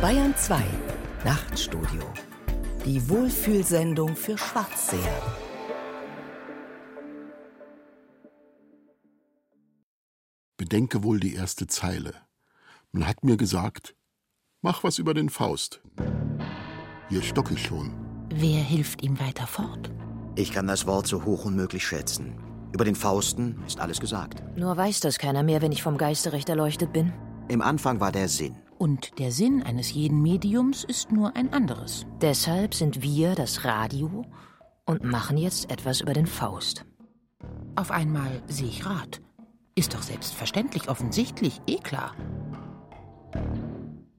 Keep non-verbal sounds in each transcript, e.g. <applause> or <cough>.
Bayern 2 Nachtstudio. Die Wohlfühlsendung für Schwarzseher. Bedenke wohl die erste Zeile. Man hat mir gesagt, mach was über den Faust. Hier stock ich schon. Wer hilft ihm weiter fort? Ich kann das Wort so hoch unmöglich schätzen. Über den Fausten ist alles gesagt. Nur weiß das keiner mehr, wenn ich vom Geiste recht erleuchtet bin. Im Anfang war der Sinn. Und der Sinn eines jeden Mediums ist nur ein anderes. Deshalb sind wir das Radio und machen jetzt etwas über den Faust. Auf einmal sehe ich Rat. Ist doch selbstverständlich, offensichtlich, eh klar.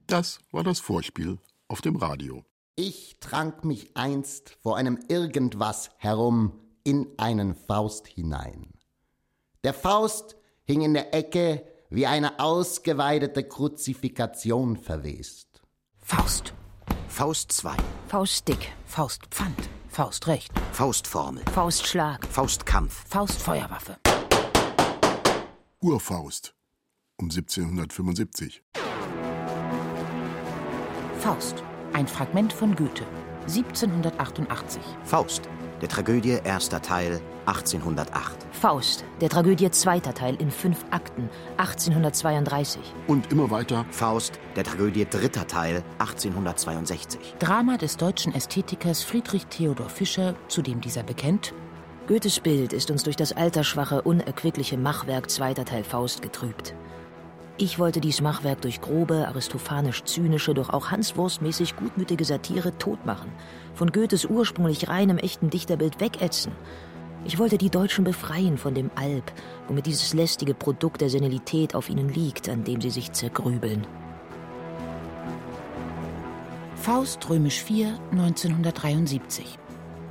Das war das Vorspiel auf dem Radio. Ich trank mich einst vor einem Irgendwas herum in einen Faust hinein. Der Faust hing in der Ecke wie eine ausgeweidete Kruzifikation verwest. Faust. Faust 2. Faustdick. Faustpfand. Faustrecht. Faustformel. Faustschlag. Faustkampf. Faustfeuerwaffe. Urfaust um 1775. Faust. Ein Fragment von Goethe. 1788. Faust. Der Tragödie erster Teil 1808. Faust. Der Tragödie zweiter Teil in fünf Akten. 1832. Und immer weiter Faust. Der Tragödie dritter Teil 1862. Drama des deutschen Ästhetikers Friedrich Theodor Fischer, zu dem dieser bekennt, Goethes Bild ist uns durch das altersschwache, unerquickliche Machwerk zweiter Teil Faust getrübt. Ich wollte dies Machwerk durch grobe, aristophanisch-zynische, doch auch hanswurstmäßig gutmütige Satire totmachen, von Goethes ursprünglich reinem, echten Dichterbild wegätzen. Ich wollte die Deutschen befreien von dem Alb, womit dieses lästige Produkt der Senilität auf ihnen liegt, an dem sie sich zergrübeln. Faust Römisch 4, 1973.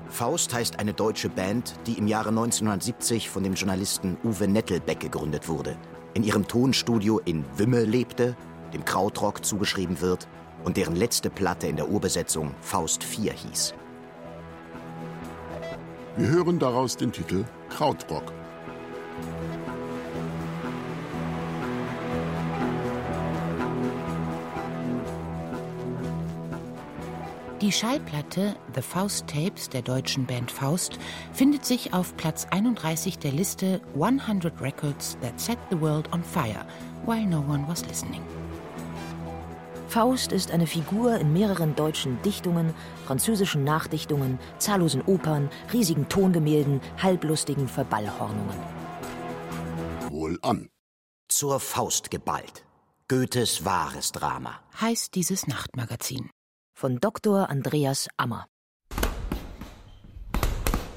Faust heißt eine deutsche Band, die im Jahre 1970 von dem Journalisten Uwe Nettelbeck gegründet wurde. In ihrem Tonstudio in Wümme lebte, dem Krautrock zugeschrieben wird und deren letzte Platte in der Urbesetzung Faust 4 hieß. Wir hören daraus den Titel Krautrock. Die Schallplatte The Faust Tapes der deutschen Band Faust findet sich auf Platz 31 der Liste 100 Records That Set the World on Fire While No One Was Listening. Faust ist eine Figur in mehreren deutschen Dichtungen, französischen Nachdichtungen, zahllosen Opern, riesigen Tongemälden, halblustigen Verballhornungen. Wohl an. Zur Faust geballt. Goethes wahres Drama. Heißt dieses Nachtmagazin. Von Dr. Andreas Ammer.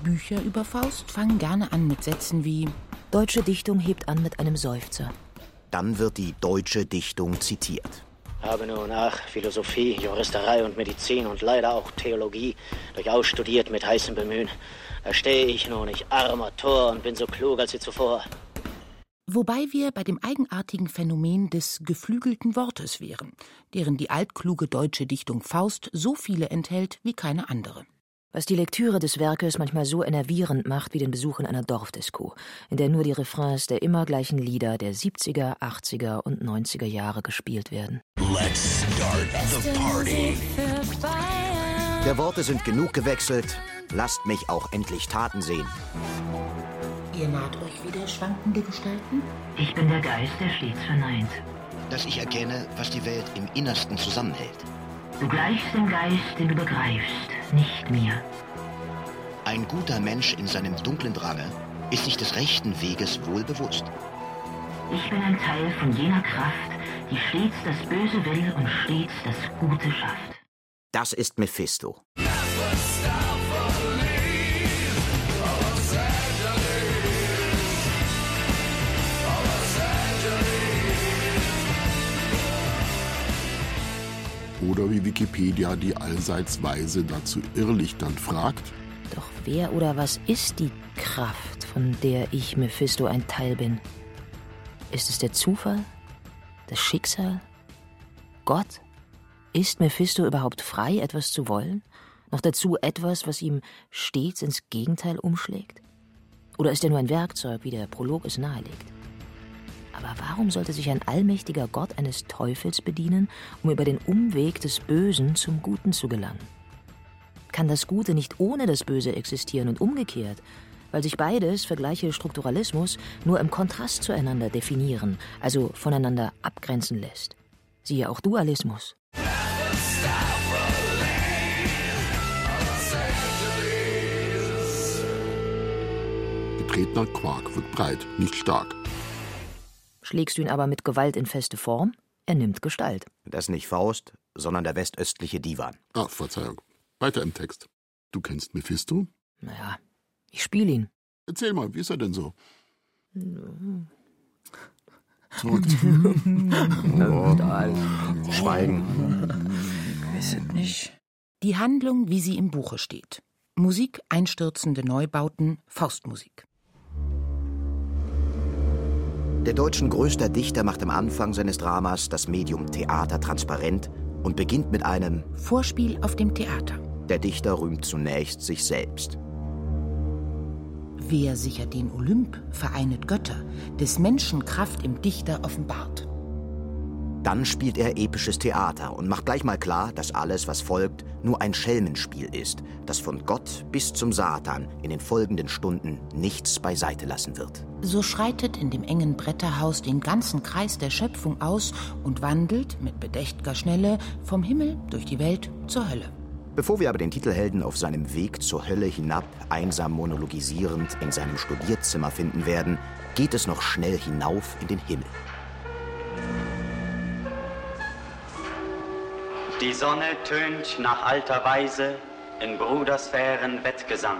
Bücher über Faust fangen gerne an mit Sätzen wie Deutsche Dichtung hebt an mit einem Seufzer. Dann wird die deutsche Dichtung zitiert. Habe nun nach Philosophie, Juristerei und Medizin und leider auch Theologie durchaus studiert mit heißem Bemühen. Da stehe ich nun, ich armer Tor, und bin so klug als je zuvor. Wobei wir bei dem eigenartigen Phänomen des geflügelten Wortes wären, deren die altkluge deutsche Dichtung Faust so viele enthält wie keine andere. Was die Lektüre des Werkes manchmal so enervierend macht wie den Besuch in einer Dorfdisco, in der nur die Refrains der immer gleichen Lieder der 70er, 80er und 90er Jahre gespielt werden. Let's start the party. Der Worte sind genug gewechselt. Lasst mich auch endlich Taten sehen. Ihr naht euch wieder schwankende Gestalten? Ich bin der Geist, der stets verneint. Dass ich erkenne, was die Welt im Innersten zusammenhält. Du gleichst dem Geist, den du begreifst, nicht mir. Ein guter Mensch in seinem dunklen Drange ist sich des rechten Weges wohl bewusst. Ich bin ein Teil von jener Kraft, die stets das Böse will und stets das Gute schafft. Das ist Mephisto. Oder wie Wikipedia die allseits Weise dazu irrlichternd fragt, Doch wer oder was ist die Kraft, von der ich Mephisto ein Teil bin? Ist es der Zufall? Das Schicksal? Gott? Ist Mephisto überhaupt frei, etwas zu wollen? Noch dazu etwas, was ihm stets ins Gegenteil umschlägt? Oder ist er nur ein Werkzeug, wie der Prolog es nahelegt? Aber warum sollte sich ein allmächtiger Gott eines Teufels bedienen, um über den Umweg des Bösen zum Guten zu gelangen? Kann das Gute nicht ohne das Böse existieren und umgekehrt, weil sich beides, vergleiche Strukturalismus, nur im Kontrast zueinander definieren, also voneinander abgrenzen lässt? Siehe auch Dualismus. Getretener Quark wird breit, nicht stark. Schlägst du ihn aber mit Gewalt in feste Form, er nimmt Gestalt. Das nicht Faust, sondern der westöstliche Divan. Ach, Verzeihung. Weiter im Text. Du kennst Mephisto? Naja, ich spiele ihn. Erzähl mal, wie ist er denn so? Zurück. oh, <laughs> Schweigen. Weiß es nicht. Die Handlung, wie sie im Buche steht. Musik, einstürzende Neubauten, Faustmusik. Der deutschen größter Dichter macht am Anfang seines Dramas das Medium Theater transparent und beginnt mit einem Vorspiel auf dem Theater. Der Dichter rühmt zunächst sich selbst. Wer sichert den Olymp, vereinet Götter, des Menschen Kraft im Dichter offenbart. Dann spielt er episches Theater und macht gleich mal klar, dass alles, was folgt, nur ein Schelmenspiel ist, das von Gott bis zum Satan in den folgenden Stunden nichts beiseite lassen wird. So schreitet in dem engen Bretterhaus den ganzen Kreis der Schöpfung aus und wandelt mit bedächt'ger Schnelle vom Himmel durch die Welt zur Hölle. Bevor wir aber den Titelhelden auf seinem Weg zur Hölle hinab, einsam monologisierend in seinem Studierzimmer finden werden, geht es noch schnell hinauf in den Himmel. Die Sonne tönt nach alter Weise in Brudersphären Wettgesang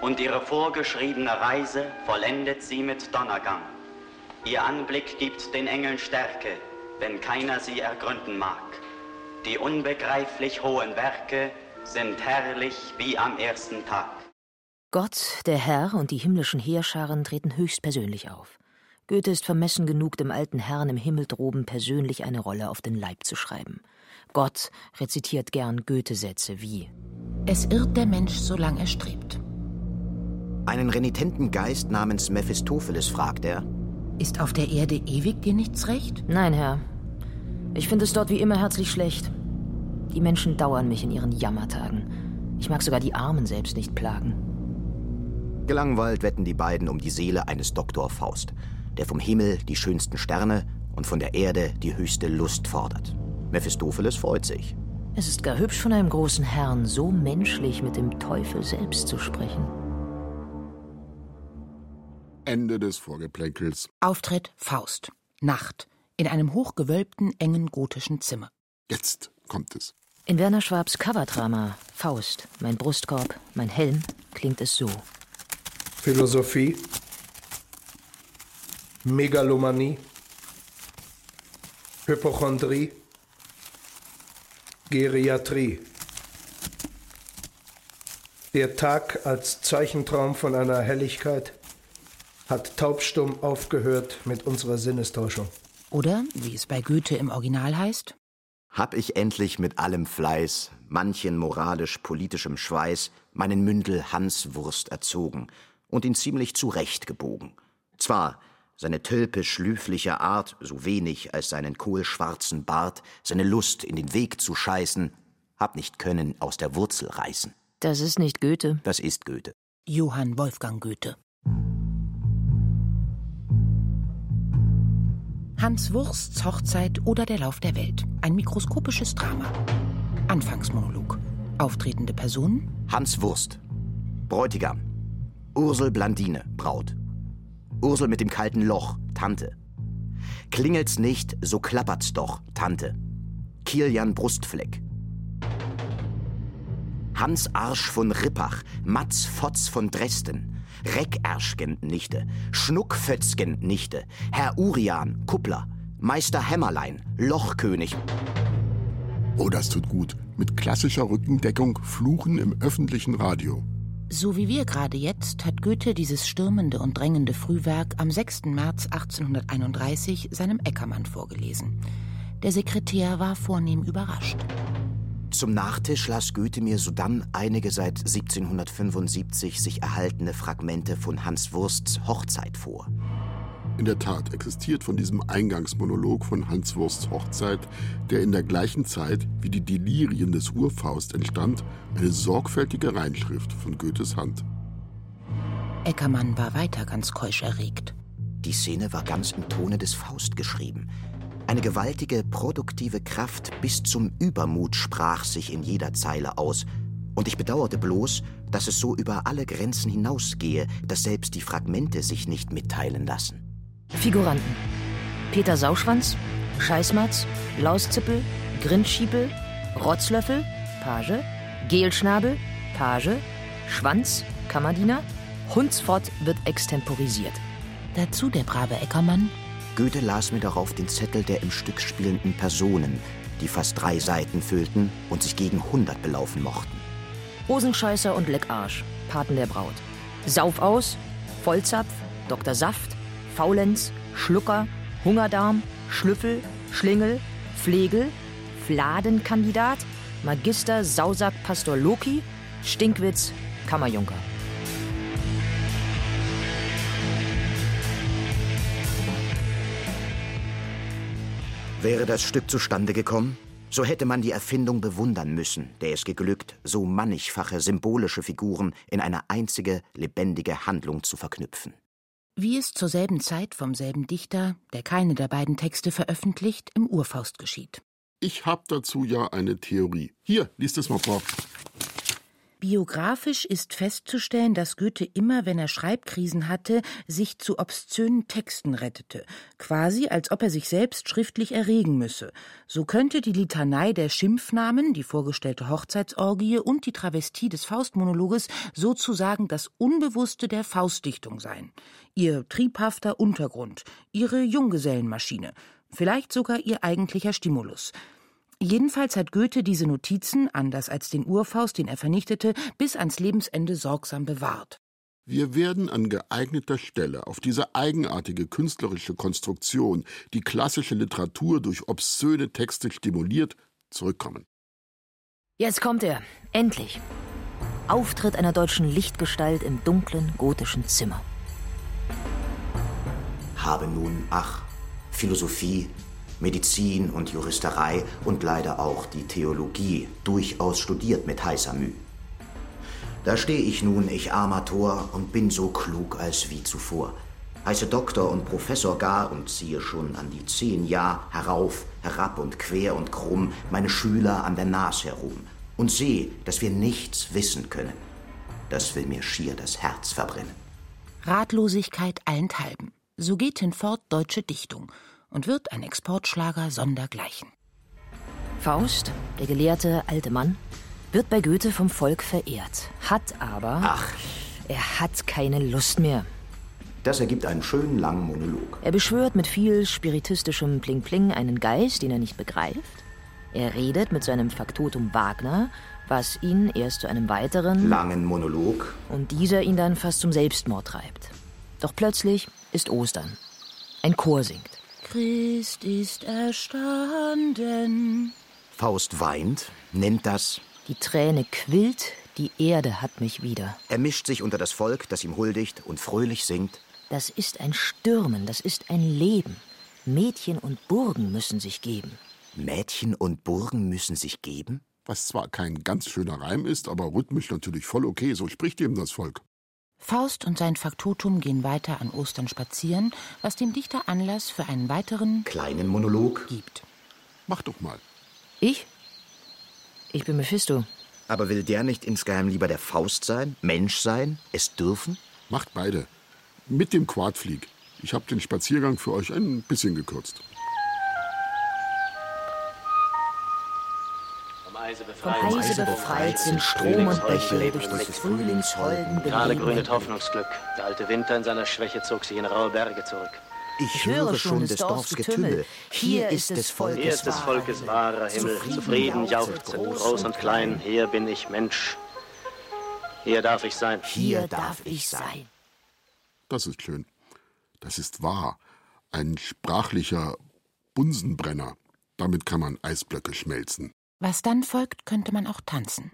und ihre vorgeschriebene Reise vollendet sie mit Donnergang. Ihr Anblick gibt den Engeln Stärke, wenn keiner sie ergründen mag. Die unbegreiflich hohen Werke sind herrlich wie am ersten Tag. Gott, der Herr und die himmlischen Heerscharen treten höchstpersönlich auf. Goethe ist vermessen genug, dem alten Herrn im Himmel droben persönlich eine Rolle auf den Leib zu schreiben. Gott rezitiert gern Goethe-Sätze wie Es irrt der Mensch, solange er strebt. Einen renitenten Geist namens Mephistopheles fragt er: Ist auf der Erde ewig dir nichts recht? Nein, Herr. Ich finde es dort wie immer herzlich schlecht. Die Menschen dauern mich in ihren Jammertagen. Ich mag sogar die Armen selbst nicht plagen. Gelangweilt wetten die beiden um die Seele eines Doktor Faust, der vom Himmel die schönsten Sterne und von der Erde die höchste Lust fordert. Mephistopheles freut sich. Es ist gar hübsch von einem großen Herrn, so menschlich mit dem Teufel selbst zu sprechen. Ende des Vorgeplänkels. Auftritt Faust. Nacht. In einem hochgewölbten, engen gotischen Zimmer. Jetzt kommt es. In Werner Schwabs Coverdrama Faust, mein Brustkorb, mein Helm, klingt es so. Philosophie, Megalomanie, Hypochondrie, Geriatrie. Der Tag als Zeichentraum von einer Helligkeit hat taubstumm aufgehört mit unserer Sinnestäuschung. Oder, wie es bei Goethe im Original heißt, hab ich endlich mit allem Fleiß, manchen moralisch-politischem Schweiß, meinen Mündel Hanswurst erzogen und ihn ziemlich zurecht gebogen. Zwar seine tölpisch-lüfliche Art so wenig als seinen kohlschwarzen Bart, seine Lust in den Weg zu scheißen, hab nicht können aus der Wurzel reißen. Das ist nicht Goethe. Das ist Goethe. Johann Wolfgang Goethe. Hans Wursts Hochzeit oder der Lauf der Welt. Ein mikroskopisches Drama. Anfangsmonolog. Auftretende Personen? Hans Wurst. Bräutigam. Ursel Blandine, Braut. Ursel mit dem kalten Loch, Tante. Klingelt's nicht, so klappert's doch, Tante. Kilian Brustfleck. Hans Arsch von Rippach, Matz Fotz von Dresden, Reckerschgen Nichte, Schnuckfötzgen Nichte, Herr Urian, Kuppler, Meister Hämmerlein, Lochkönig. Oh, das tut gut. Mit klassischer Rückendeckung Fluchen im öffentlichen Radio. So wie wir gerade jetzt hat Goethe dieses stürmende und drängende Frühwerk am 6. März 1831 seinem Eckermann vorgelesen. Der Sekretär war vornehm überrascht. Zum Nachtisch las Goethe mir sodann einige seit 1775 sich erhaltene Fragmente von Hans Wursts Hochzeit vor. In der Tat existiert von diesem Eingangsmonolog von Hans Wursts Hochzeit, der in der gleichen Zeit wie die Delirien des Urfaust entstand, eine sorgfältige Reinschrift von Goethes Hand. Eckermann war weiter ganz keusch erregt. Die Szene war ganz im Tone des Faust geschrieben. Eine gewaltige, produktive Kraft bis zum Übermut sprach sich in jeder Zeile aus. Und ich bedauerte bloß, dass es so über alle Grenzen hinausgehe, dass selbst die Fragmente sich nicht mitteilen lassen. Figuranten: Peter Sauschwanz, Scheißmatz, Lauszippel, Grindschiepel, Rotzlöffel, Page, Gelschnabel, Page, Schwanz, Kammerdiener, Hundsfort wird extemporisiert. Dazu der brave Eckermann. Goethe las mir darauf den Zettel der im Stück spielenden Personen, die fast drei Seiten füllten und sich gegen hundert belaufen mochten. Hosenscheißer und Leckarsch, Paten der Braut. Saufaus, Vollzapf, Dr. Saft, Faulenz, Schlucker, Hungerdarm, Schlüffel, Schlingel, Flegel, Fladenkandidat, Magister Sausack Pastor Loki, Stinkwitz, Kammerjunker. Wäre das Stück zustande gekommen, so hätte man die Erfindung bewundern müssen, der es geglückt, so mannigfache symbolische Figuren in eine einzige lebendige Handlung zu verknüpfen. Wie es zur selben Zeit vom selben Dichter, der keine der beiden Texte veröffentlicht, im Urfaust geschieht. Ich habe dazu ja eine Theorie. Hier, liest es mal vor. Biografisch ist festzustellen, dass Goethe immer, wenn er Schreibkrisen hatte, sich zu obszönen Texten rettete, quasi als ob er sich selbst schriftlich erregen müsse. So könnte die Litanei der Schimpfnamen, die vorgestellte Hochzeitsorgie und die Travestie des Faustmonologes sozusagen das Unbewusste der Faustdichtung sein. Ihr triebhafter Untergrund, ihre Junggesellenmaschine, vielleicht sogar ihr eigentlicher Stimulus. Jedenfalls hat Goethe diese Notizen, anders als den Urfaust, den er vernichtete, bis ans Lebensende sorgsam bewahrt. Wir werden an geeigneter Stelle auf diese eigenartige künstlerische Konstruktion, die klassische Literatur durch obszöne Texte stimuliert, zurückkommen. Jetzt kommt er, endlich. Auftritt einer deutschen Lichtgestalt im dunklen gotischen Zimmer. Habe nun, ach, Philosophie, Medizin und Juristerei und leider auch die Theologie durchaus studiert mit heißer Mühe. Da stehe ich nun, ich armer Tor, und bin so klug als wie zuvor. Heiße Doktor und Professor gar und ziehe schon an die zehn Jahr herauf, herab und quer und krumm meine Schüler an der Nas herum und seh, dass wir nichts wissen können. Das will mir schier das Herz verbrennen. Ratlosigkeit allenthalben. So geht hinfort deutsche Dichtung und wird ein Exportschlager sondergleichen. Faust, der gelehrte alte Mann, wird bei Goethe vom Volk verehrt, hat aber. Ach. Er hat keine Lust mehr. Das ergibt einen schönen langen Monolog. Er beschwört mit viel spiritistischem Pling-Pling einen Geist, den er nicht begreift. Er redet mit seinem Faktotum Wagner, was ihn erst zu einem weiteren langen Monolog und dieser ihn dann fast zum Selbstmord treibt. Doch plötzlich ist Ostern. Ein Chor singt. Christ ist erstanden. Faust weint, nennt das Die Träne quillt, die Erde hat mich wieder. Er mischt sich unter das Volk, das ihm huldigt und fröhlich singt. Das ist ein Stürmen, das ist ein Leben. Mädchen und Burgen müssen sich geben. Mädchen und Burgen müssen sich geben? Was zwar kein ganz schöner Reim ist, aber rhythmisch natürlich voll okay, so spricht eben das Volk. Faust und sein Faktotum gehen weiter an Ostern spazieren, was dem Dichter Anlass für einen weiteren kleinen Monolog gibt. Mach doch mal. Ich? Ich bin Mephisto. Aber will der nicht insgeheim lieber der Faust sein, Mensch sein, es dürfen? Macht beide. Mit dem Quadflieg. Ich habe den Spaziergang für euch ein bisschen gekürzt. Vom Eise befreit sind Strom und Bäche durch des Frühlingsholden Gerade grünet Hoffnungsglück. Der alte Winter in seiner Schwäche zog sich in raue Berge zurück. Ich höre schon des Dorfs Getümmel. Hier ist des Volkes Hier ist des Volkes wahrer Himmel. Zufrieden jauchzt groß und klein. Hier bin ich Mensch. Hier darf ich sein. Hier darf ich sein. Das ist schön. Das ist wahr. Ein sprachlicher Bunsenbrenner. Damit kann man Eisblöcke schmelzen. Was dann folgt, könnte man auch tanzen.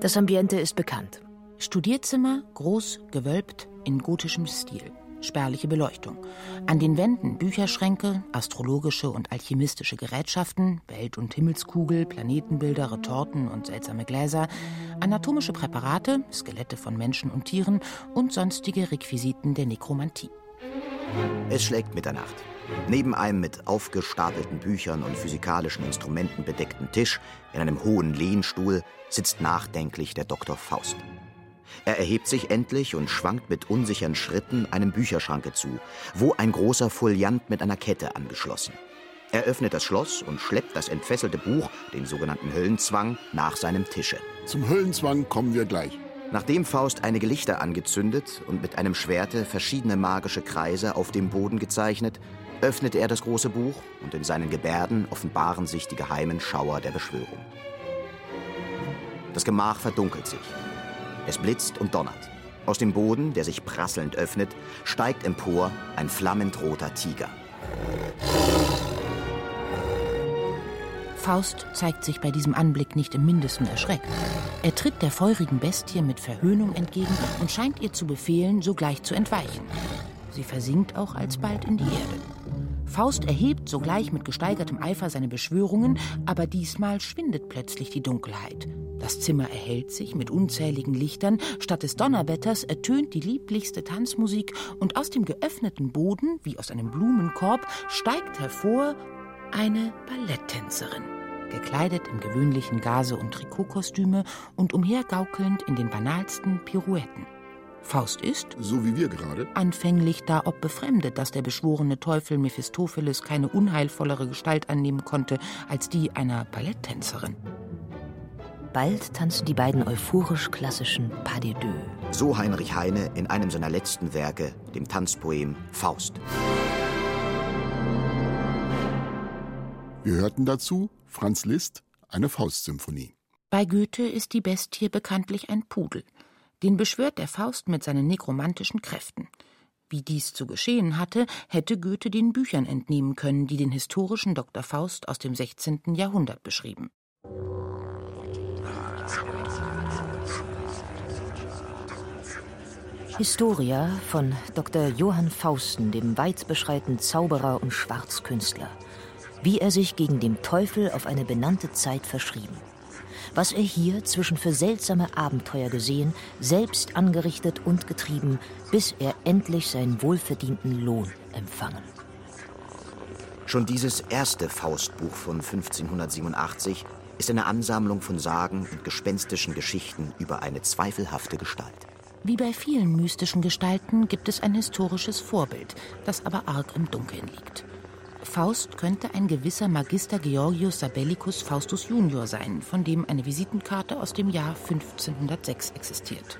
Das Ambiente ist bekannt. Studierzimmer, groß, gewölbt, in gotischem Stil. spärliche Beleuchtung. An den Wänden Bücherschränke, astrologische und alchemistische Gerätschaften, Welt- und Himmelskugel, Planetenbilder, Retorten und seltsame Gläser, anatomische Präparate, Skelette von Menschen und Tieren und sonstige Requisiten der Nekromantie. Es schlägt Mitternacht. Neben einem mit aufgestapelten Büchern und physikalischen Instrumenten bedeckten Tisch in einem hohen Lehnstuhl sitzt nachdenklich der Dr. Faust. Er erhebt sich endlich und schwankt mit unsicheren Schritten einem Bücherschranke zu, wo ein großer Foliant mit einer Kette angeschlossen. Er öffnet das Schloss und schleppt das entfesselte Buch, den sogenannten Höllenzwang, nach seinem Tische. Zum Höllenzwang kommen wir gleich. Nachdem Faust einige Lichter angezündet und mit einem Schwerte verschiedene magische Kreise auf dem Boden gezeichnet, öffnet er das große Buch und in seinen Gebärden offenbaren sich die geheimen Schauer der Beschwörung. Das Gemach verdunkelt sich. Es blitzt und donnert. Aus dem Boden, der sich prasselnd öffnet, steigt empor ein flammend roter Tiger. Faust zeigt sich bei diesem Anblick nicht im mindesten erschreckt. Er tritt der feurigen Bestie mit Verhöhnung entgegen und scheint ihr zu befehlen, sogleich zu entweichen. Sie versinkt auch alsbald in die Erde. Faust erhebt sogleich mit gesteigertem Eifer seine Beschwörungen, aber diesmal schwindet plötzlich die Dunkelheit. Das Zimmer erhellt sich mit unzähligen Lichtern, statt des Donnerwetters ertönt die lieblichste Tanzmusik und aus dem geöffneten Boden, wie aus einem Blumenkorb, steigt hervor eine Balletttänzerin, gekleidet im gewöhnlichen Gase- und Trikotkostüme und umhergaukelnd in den banalsten Pirouetten. Faust ist, so wie wir gerade, anfänglich da ob befremdet, dass der beschworene Teufel Mephistopheles keine unheilvollere Gestalt annehmen konnte als die einer Balletttänzerin. Bald tanzen die beiden euphorisch klassischen Pas de deux. So Heinrich Heine in einem seiner letzten Werke, dem Tanzpoem Faust. Wir hörten dazu Franz Liszt, eine Faustsymphonie. Bei Goethe ist die Bestie bekanntlich ein Pudel. Den beschwört der Faust mit seinen nekromantischen Kräften. Wie dies zu geschehen hatte, hätte Goethe den Büchern entnehmen können, die den historischen Dr. Faust aus dem 16. Jahrhundert beschrieben. Historia von Dr. Johann Fausten, dem weitbeschreitenden Zauberer und Schwarzkünstler. Wie er sich gegen den Teufel auf eine benannte Zeit verschrieben was er hier zwischen für seltsame Abenteuer gesehen, selbst angerichtet und getrieben, bis er endlich seinen wohlverdienten Lohn empfangen. Schon dieses erste Faustbuch von 1587 ist eine Ansammlung von Sagen und gespenstischen Geschichten über eine zweifelhafte Gestalt. Wie bei vielen mystischen Gestalten gibt es ein historisches Vorbild, das aber arg im Dunkeln liegt. Faust könnte ein gewisser Magister Georgius Sabellicus Faustus Junior sein, von dem eine Visitenkarte aus dem Jahr 1506 existiert.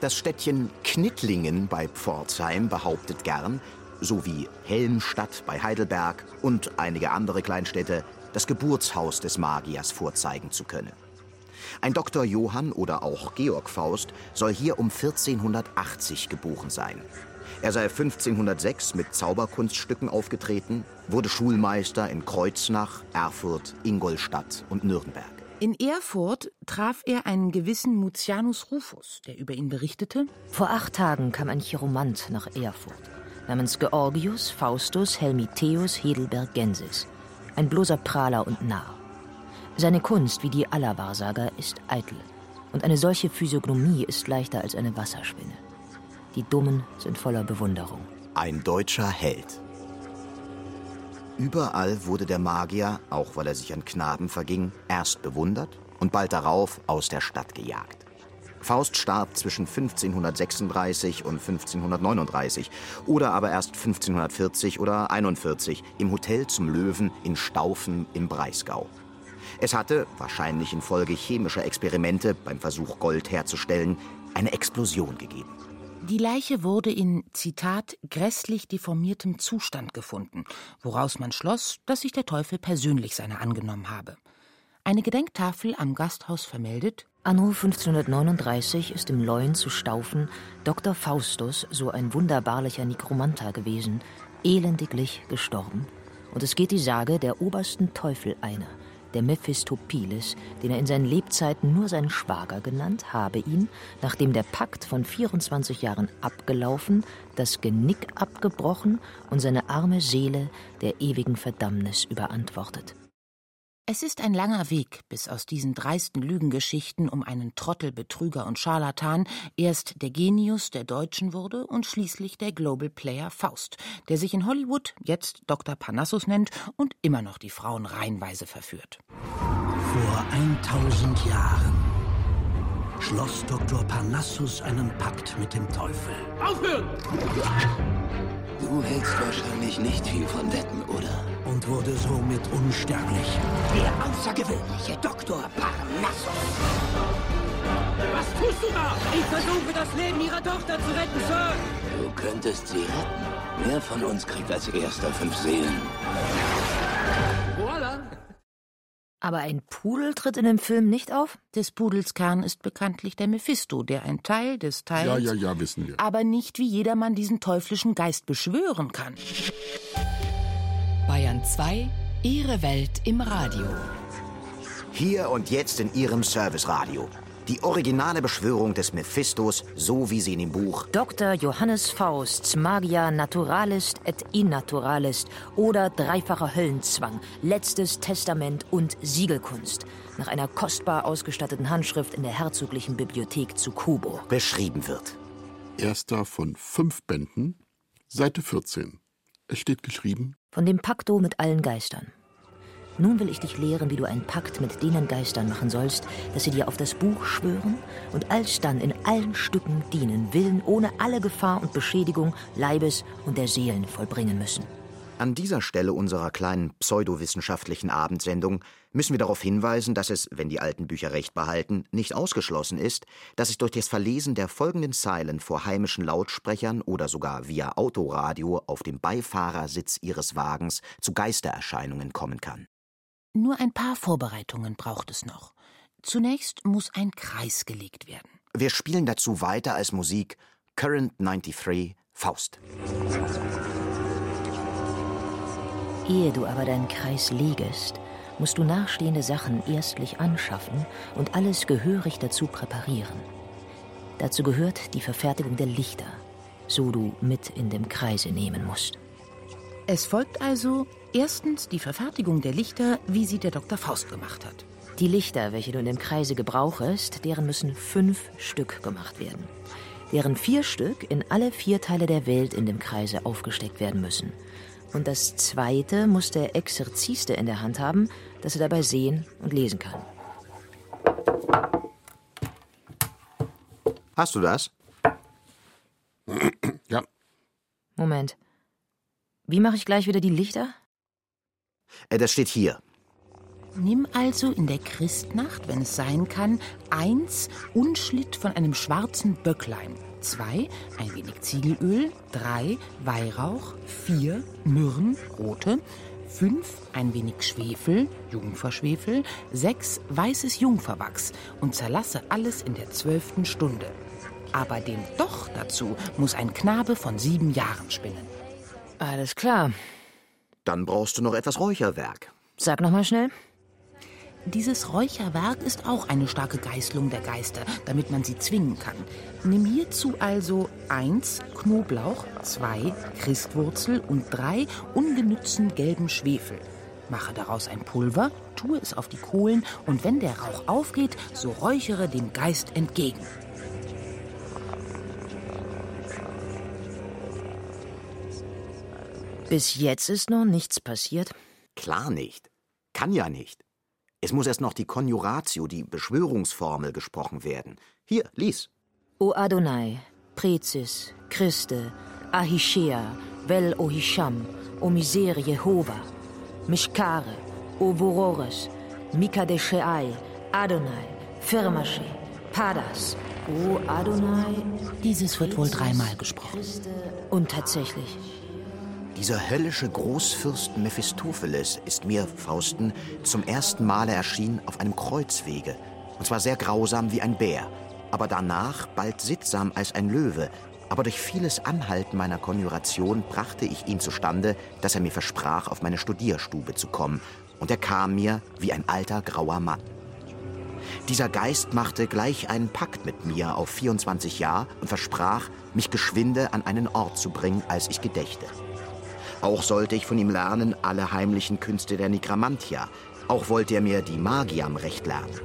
Das Städtchen Knittlingen bei Pforzheim behauptet gern, sowie Helmstadt bei Heidelberg und einige andere Kleinstädte, das Geburtshaus des Magiers vorzeigen zu können. Ein Dr. Johann oder auch Georg Faust soll hier um 1480 geboren sein. Er sei 1506 mit Zauberkunststücken aufgetreten, wurde Schulmeister in Kreuznach, Erfurt, Ingolstadt und Nürnberg. In Erfurt traf er einen gewissen Mutianus Rufus, der über ihn berichtete. Vor acht Tagen kam ein Chiromant nach Erfurt, namens Georgius Faustus Helmiteus Heidelbergensis, ein bloßer Prahler und Narr. Seine Kunst, wie die aller Wahrsager, ist eitel, und eine solche Physiognomie ist leichter als eine Wasserspinne. Die Dummen sind voller Bewunderung. Ein deutscher Held. Überall wurde der Magier, auch weil er sich an Knaben verging, erst bewundert und bald darauf aus der Stadt gejagt. Faust starb zwischen 1536 und 1539 oder aber erst 1540 oder 41 im Hotel zum Löwen in Staufen im Breisgau. Es hatte, wahrscheinlich infolge chemischer Experimente beim Versuch Gold herzustellen, eine Explosion gegeben. Die Leiche wurde in, Zitat, grässlich deformiertem Zustand gefunden, woraus man schloss, dass sich der Teufel persönlich seiner angenommen habe. Eine Gedenktafel am Gasthaus vermeldet, Anno 1539 ist im Leuen zu Staufen Dr. Faustus, so ein wunderbarlicher Nikromanta gewesen, elendiglich gestorben, und es geht die Sage der obersten Teufel einer, der Mephistopheles, den er in seinen Lebzeiten nur seinen Schwager genannt, habe ihn, nachdem der Pakt von 24 Jahren abgelaufen, das Genick abgebrochen und seine arme Seele der ewigen Verdammnis überantwortet. Es ist ein langer Weg, bis aus diesen dreisten Lügengeschichten um einen Trottel, Betrüger und Scharlatan erst der Genius der Deutschen wurde und schließlich der Global Player Faust, der sich in Hollywood jetzt Dr. Parnassus nennt und immer noch die Frauen reihenweise verführt. Vor 1000 Jahren schloss Dr. Parnassus einen Pakt mit dem Teufel. Aufhören! Du hältst wahrscheinlich nicht viel von Wetten, oder? Und wurde somit unsterblich. Der außergewöhnliche Dr. Parnassus. Was tust du da? Ich versuche, das Leben Ihrer Tochter zu retten, Sir. Du könntest sie retten. Wer von uns kriegt als erster fünf Seelen? Aber ein Pudel tritt in dem Film nicht auf? Des Pudels Kern ist bekanntlich der Mephisto, der ein Teil des Teils. Ja, ja, ja, wissen wir. Aber nicht wie jedermann diesen teuflischen Geist beschwören kann. Bayern 2, Ihre Welt im Radio. Hier und jetzt in Ihrem Serviceradio. Die originale Beschwörung des Mephistos, so wie sie in dem Buch Dr. Johannes Fausts Magia Naturalist et Innaturalist oder dreifacher Höllenzwang, letztes Testament und Siegelkunst nach einer kostbar ausgestatteten Handschrift in der Herzoglichen Bibliothek zu Kubo beschrieben wird. Erster von fünf Bänden, Seite 14. Es steht geschrieben: Von dem Pakto mit allen Geistern. Nun will ich dich lehren, wie du einen Pakt mit denen Geistern machen sollst, dass sie dir auf das Buch schwören und alsdann in allen Stücken dienen, Willen ohne alle Gefahr und Beschädigung Leibes und der Seelen vollbringen müssen. An dieser Stelle unserer kleinen pseudowissenschaftlichen Abendsendung müssen wir darauf hinweisen, dass es, wenn die alten Bücher recht behalten, nicht ausgeschlossen ist, dass es durch das Verlesen der folgenden Zeilen vor heimischen Lautsprechern oder sogar via Autoradio auf dem Beifahrersitz ihres Wagens zu Geistererscheinungen kommen kann. Nur ein paar Vorbereitungen braucht es noch. Zunächst muss ein Kreis gelegt werden. Wir spielen dazu weiter als Musik Current 93 Faust. Ehe du aber deinen Kreis legest, musst du nachstehende Sachen erstlich anschaffen und alles gehörig dazu präparieren. Dazu gehört die Verfertigung der Lichter, so du mit in dem Kreise nehmen musst. Es folgt also erstens die Verfertigung der Lichter, wie sie der Dr. Faust gemacht hat. Die Lichter, welche du in dem Kreise gebrauchest, deren müssen fünf Stück gemacht werden. Deren vier Stück in alle vier Teile der Welt in dem Kreise aufgesteckt werden müssen. Und das zweite muss der Exerziste in der Hand haben, dass er dabei sehen und lesen kann. Hast du das? Ja. Moment. Wie mache ich gleich wieder die Lichter? Äh, Das steht hier. Nimm also in der Christnacht, wenn es sein kann, eins Unschlitt von einem schwarzen Böcklein, zwei ein wenig Ziegelöl, drei Weihrauch, vier Myrrhen, rote, fünf ein wenig Schwefel, Jungferschwefel, sechs weißes Jungferwachs und zerlasse alles in der zwölften Stunde. Aber den Doch dazu muss ein Knabe von sieben Jahren spinnen. Alles klar. Dann brauchst du noch etwas Räucherwerk. Sag noch mal schnell. Dieses Räucherwerk ist auch eine starke Geißlung der Geister, damit man sie zwingen kann. Nimm hierzu also eins Knoblauch, zwei Christwurzel und drei ungenützten gelben Schwefel. Mache daraus ein Pulver, tue es auf die Kohlen und wenn der Rauch aufgeht, so räuchere dem Geist entgegen. Bis jetzt ist noch nichts passiert. Klar nicht. Kann ja nicht. Es muss erst noch die Konjuratio, die Beschwörungsformel, gesprochen werden. Hier, lies. O Adonai, Prezis, Christe, Ahischea, Vel Ohisham, O Misere Jehova, Mishkare, O Vorores, Mikadesheai, Adonai, Firmashe, Padas, O Adonai. Dieses wird wohl dreimal gesprochen. Und tatsächlich. Dieser höllische Großfürst Mephistopheles ist mir, Fausten, zum ersten Male erschienen auf einem Kreuzwege. Und zwar sehr grausam wie ein Bär, aber danach bald sittsam als ein Löwe. Aber durch vieles Anhalten meiner Konjuration brachte ich ihn zustande, dass er mir versprach, auf meine Studierstube zu kommen. und er kam mir wie ein alter grauer Mann. Dieser Geist machte gleich einen Pakt mit mir auf 24 Jahre und versprach, mich geschwinde an einen Ort zu bringen, als ich gedächte. Auch sollte ich von ihm lernen alle heimlichen Künste der Nigramantia. Auch wollte er mir die Magiam recht lernen.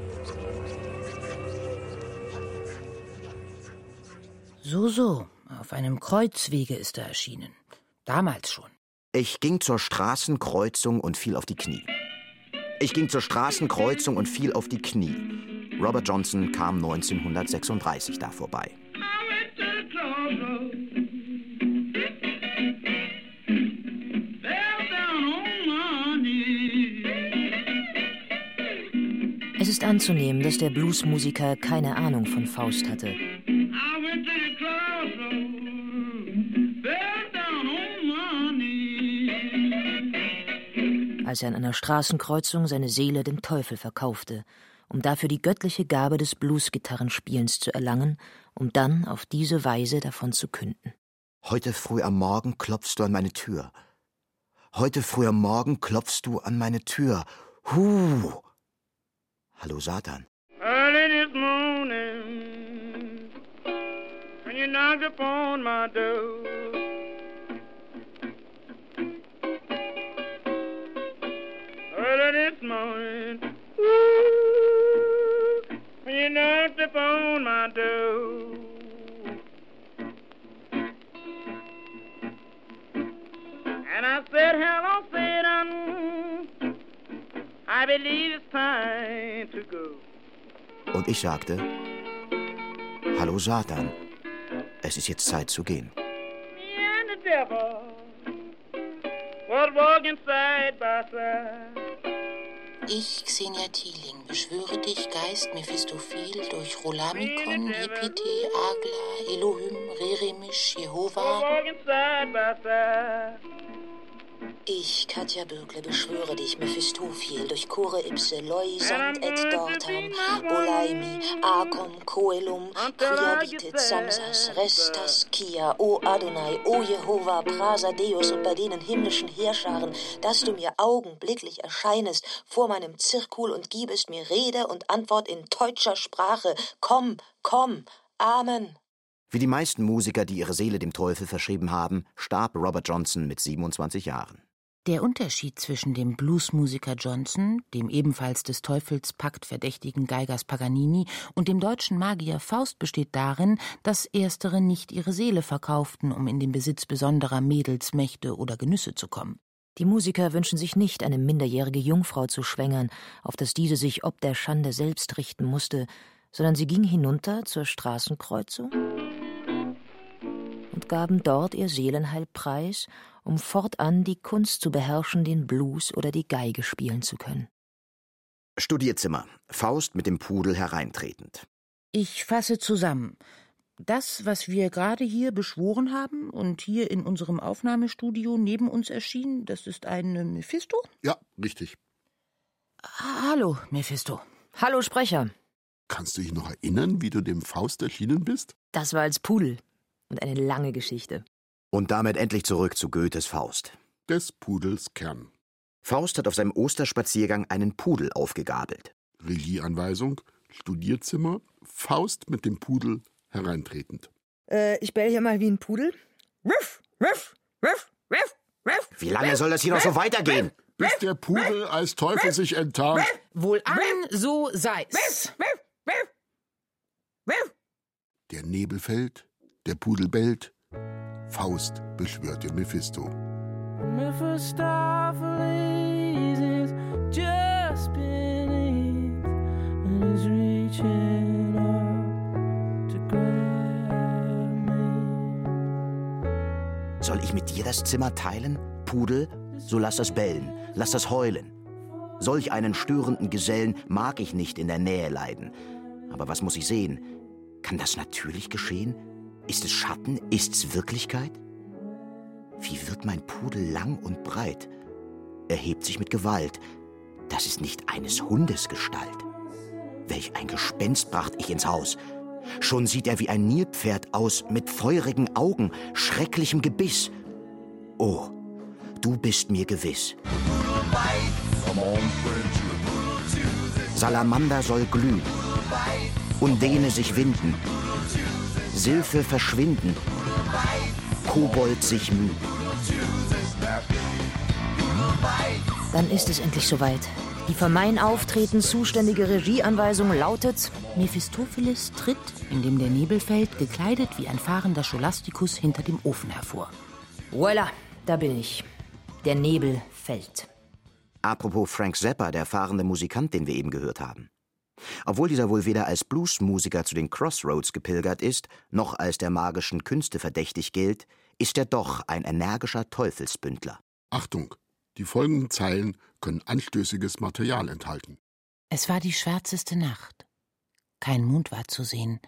So, so, auf einem Kreuzwege ist er erschienen. Damals schon. Ich ging zur Straßenkreuzung und fiel auf die Knie. Ich ging zur Straßenkreuzung und fiel auf die Knie. Robert Johnson kam 1936 da vorbei. Anzunehmen, dass der Bluesmusiker keine Ahnung von Faust hatte. Als er an einer Straßenkreuzung seine Seele dem Teufel verkaufte, um dafür die göttliche Gabe des Bluesgitarrenspielens zu erlangen, um dann auf diese Weise davon zu künden. Heute früh am Morgen klopfst du an meine Tür. Heute früh am Morgen klopfst du an meine Tür. Huh! Hallo Satan. Early this morning, when you knocked upon my door. Early this morning, ooh, when you knocked upon my door. And I said, hello, Und ich sagte, Hallo Satan, es ist jetzt Zeit zu gehen. Me and the devil was walking side by side. Ich, Xenia Thieling, beschwöre dich, Geist Mephistophel, durch Rolamikon, Jepete, Agla, Elohim, Reremisch, Jehova. Ich, Katja Bögle, beschwöre dich, Mephistophel, durch Chore Ipse, Loisant et Dortam, Olaimi, Akom, Coelum, Kriabitet, Samsas, Restas, Kia, O Adonai, O Jehova, Prasa Deus und bei denen himmlischen Heerscharen, dass du mir augenblicklich erscheinest vor meinem Zirkul und gibest mir Rede und Antwort in deutscher Sprache. Komm, komm, Amen. Wie die meisten Musiker, die ihre Seele dem Teufel verschrieben haben, starb Robert Johnson mit 27 Jahren. Der Unterschied zwischen dem Bluesmusiker Johnson, dem ebenfalls des Teufels Pakt verdächtigen Geigers Paganini und dem deutschen Magier Faust besteht darin, dass erstere nicht ihre Seele verkauften, um in den Besitz besonderer Mädelsmächte oder Genüsse zu kommen. Die Musiker wünschen sich nicht, eine minderjährige Jungfrau zu schwängern, auf dass diese sich ob der Schande selbst richten musste, sondern sie ging hinunter zur Straßenkreuzung und gaben dort ihr Seelenheil preis, um fortan die Kunst zu beherrschen, den Blues oder die Geige spielen zu können. Studierzimmer. Faust mit dem Pudel hereintretend. Ich fasse zusammen. Das, was wir gerade hier beschworen haben und hier in unserem Aufnahmestudio neben uns erschien, das ist ein Mephisto? Ja, richtig. Hallo, Mephisto. Hallo, Sprecher. Kannst du dich noch erinnern, wie du dem Faust erschienen bist? Das war als Pudel. Und eine lange Geschichte. Und damit endlich zurück zu Goethes Faust. Des Pudels Kern. Faust hat auf seinem Osterspaziergang einen Pudel aufgegabelt. Regieanweisung, Studierzimmer, Faust mit dem Pudel hereintretend. Äh, ich bell hier mal wie ein Pudel. Ruff, ruff, ruff, ruff, ruff. Wie lange soll das hier noch so weitergehen? Bis der Pudel als Teufel sich enttarnt. Wohlan, so sei's. Der Nebel fällt, der Pudel bellt. Faust beschwört den Mephisto. Mephistopheles is just beneath and is reaching up to grab me. Soll ich mit dir das Zimmer teilen? Pudel? So lass das bellen, lass das heulen. Solch einen störenden Gesellen mag ich nicht in der Nähe leiden. Aber was muss ich sehen? Kann das natürlich geschehen? Ist es Schatten? Ist's Wirklichkeit? Wie wird mein Pudel lang und breit? Er hebt sich mit Gewalt. Das ist nicht eines Hundes Gestalt. Welch ein Gespenst bracht ich ins Haus. Schon sieht er wie ein Nilpferd aus, mit feurigen Augen, schrecklichem Gebiss. Oh, du bist mir gewiss. Salamander soll glühen, Undene sich winden, Silphe verschwinden, Kobold sich mühen. Dann ist es endlich soweit. Die für mein Auftreten zuständige Regieanweisung lautet: Mephistopheles tritt, indem der Nebel fällt, gekleidet wie ein fahrender Scholastikus hinter dem Ofen hervor. Voila, da bin ich. Der Nebel fällt. Apropos Frank Zappa, der fahrende Musikant, den wir eben gehört haben. Obwohl dieser wohl weder als Bluesmusiker zu den Crossroads gepilgert ist, noch als der magischen Künste verdächtig gilt, ist er doch ein energischer Teufelsbündler. Achtung, die folgenden Zeilen können anstößiges Material enthalten. Es war die schwärzeste Nacht. Kein Mond war zu sehen.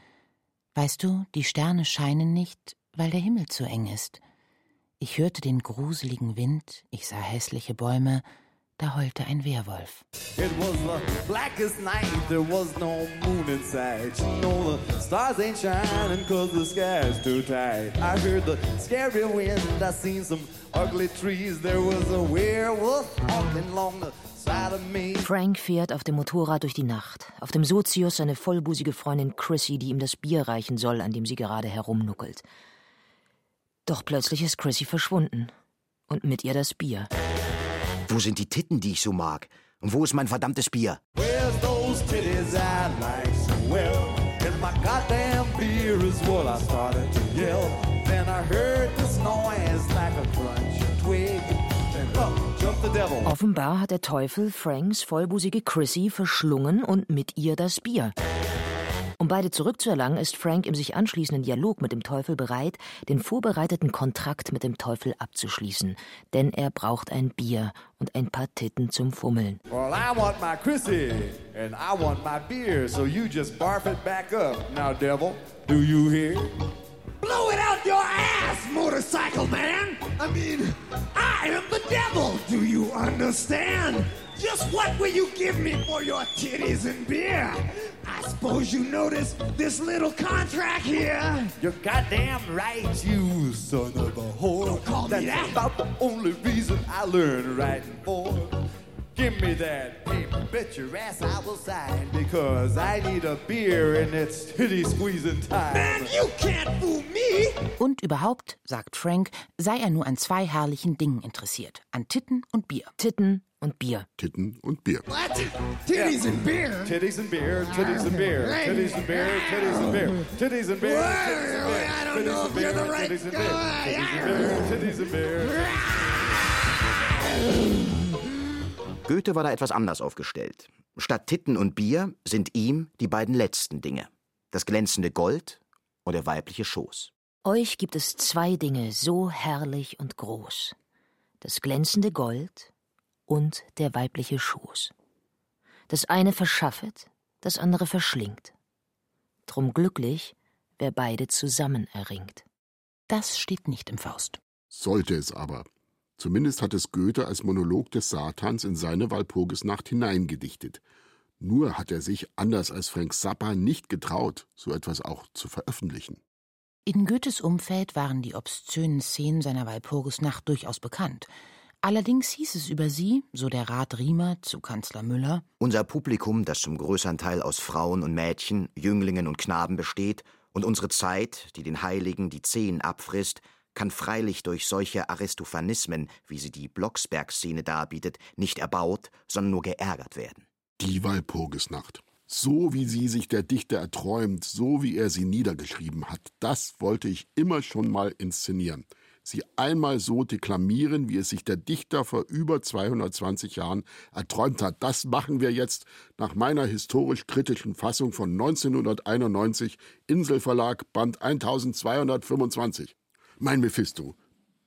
Weißt du, die Sterne scheinen nicht, weil der Himmel zu eng ist. Ich hörte den gruseligen Wind, ich sah hässliche Bäume, da heulte ein Werwolf. It was the blackest night, there was no moon in sight. You know the stars ain't shining cause the sky's too tight. I heard the scary wind, I seen some ugly trees. There was a werewolf walking along the side of me. Frank fährt auf dem Motorrad durch die Nacht. Auf dem Sozius seine vollbusige Freundin Chrissy, die ihm das Bier reichen soll, an dem sie gerade herumnuckelt. Doch plötzlich ist Chrissy verschwunden. Und mit ihr das Bier. Wo sind die Titten, die ich so mag? Und wo ist mein verdammtes Bier? Where's those titties I like so well? And my goddamn beer is what I started to yell. Then I heard this noise like a crunch twig. Then up jumped the devil. Offenbar hat der Teufel Franks vollbusige Chrissy verschlungen und mit ihr das Bier. Um beide zurückzuerlangen, ist Frank im sich anschließenden Dialog mit dem Teufel bereit, den vorbereiteten Kontrakt mit dem Teufel abzuschließen. Denn er braucht ein Bier und ein paar Titten zum Fummeln. Well, I want my Chrissy, and I want my beer, so you just barf it back up. Now, devil, do you hear? Blow it out your ass, motorcycle man! I mean, I am the devil, do you understand? Just what will you give me for your titties and beer? I suppose you noticed this little contract here. You're goddamn right, you son of a whore. Don't call me That's that. about the only reason I learned writing for. Give me that paper, bet your ass I will sign because I need a beer and it's titty squeezing time. Man, you can't fool me! Und überhaupt, sagt Frank, sei er nur an zwei herrlichen Dingen interessiert: an Titten und Bier. Titten und Bier. Titten und Bier. What? Titties and beer? Titties and beer, titties and beer, titties and beer, titties and beer, titties and beer, titties and beer, I don't know if you're the right titties and beer, titties and beer, titties and beer. Goethe war da etwas anders aufgestellt. Statt Titten und Bier sind ihm die beiden letzten Dinge: das glänzende Gold und der weibliche Schoß. Euch gibt es zwei Dinge so herrlich und groß. Das glänzende Gold und der weibliche Schoß. Das eine verschaffet, das andere verschlingt. Drum glücklich, wer beide zusammen erringt. Das steht nicht im Faust. Sollte es aber. Zumindest hat es Goethe als Monolog des Satans in seine Walpurgisnacht hineingedichtet. Nur hat er sich, anders als Frank Zappa, nicht getraut, so etwas auch zu veröffentlichen. In Goethes Umfeld waren die obszönen Szenen seiner Walpurgisnacht durchaus bekannt. Allerdings hieß es über sie, so der Rat Riemer zu Kanzler Müller, Unser Publikum, das zum größeren Teil aus Frauen und Mädchen, Jünglingen und Knaben besteht, und unsere Zeit, die den Heiligen die Zehen abfrisst, kann freilich durch solche Aristophanismen, wie sie die Blocksberg-Szene darbietet, nicht erbaut, sondern nur geärgert werden. Die Walpurgisnacht. So wie sie sich der Dichter erträumt, so wie er sie niedergeschrieben hat, das wollte ich immer schon mal inszenieren. Sie einmal so deklamieren, wie es sich der Dichter vor über 220 Jahren erträumt hat. Das machen wir jetzt nach meiner historisch-kritischen Fassung von 1991, Inselverlag, Band 1225. Mein Mephisto,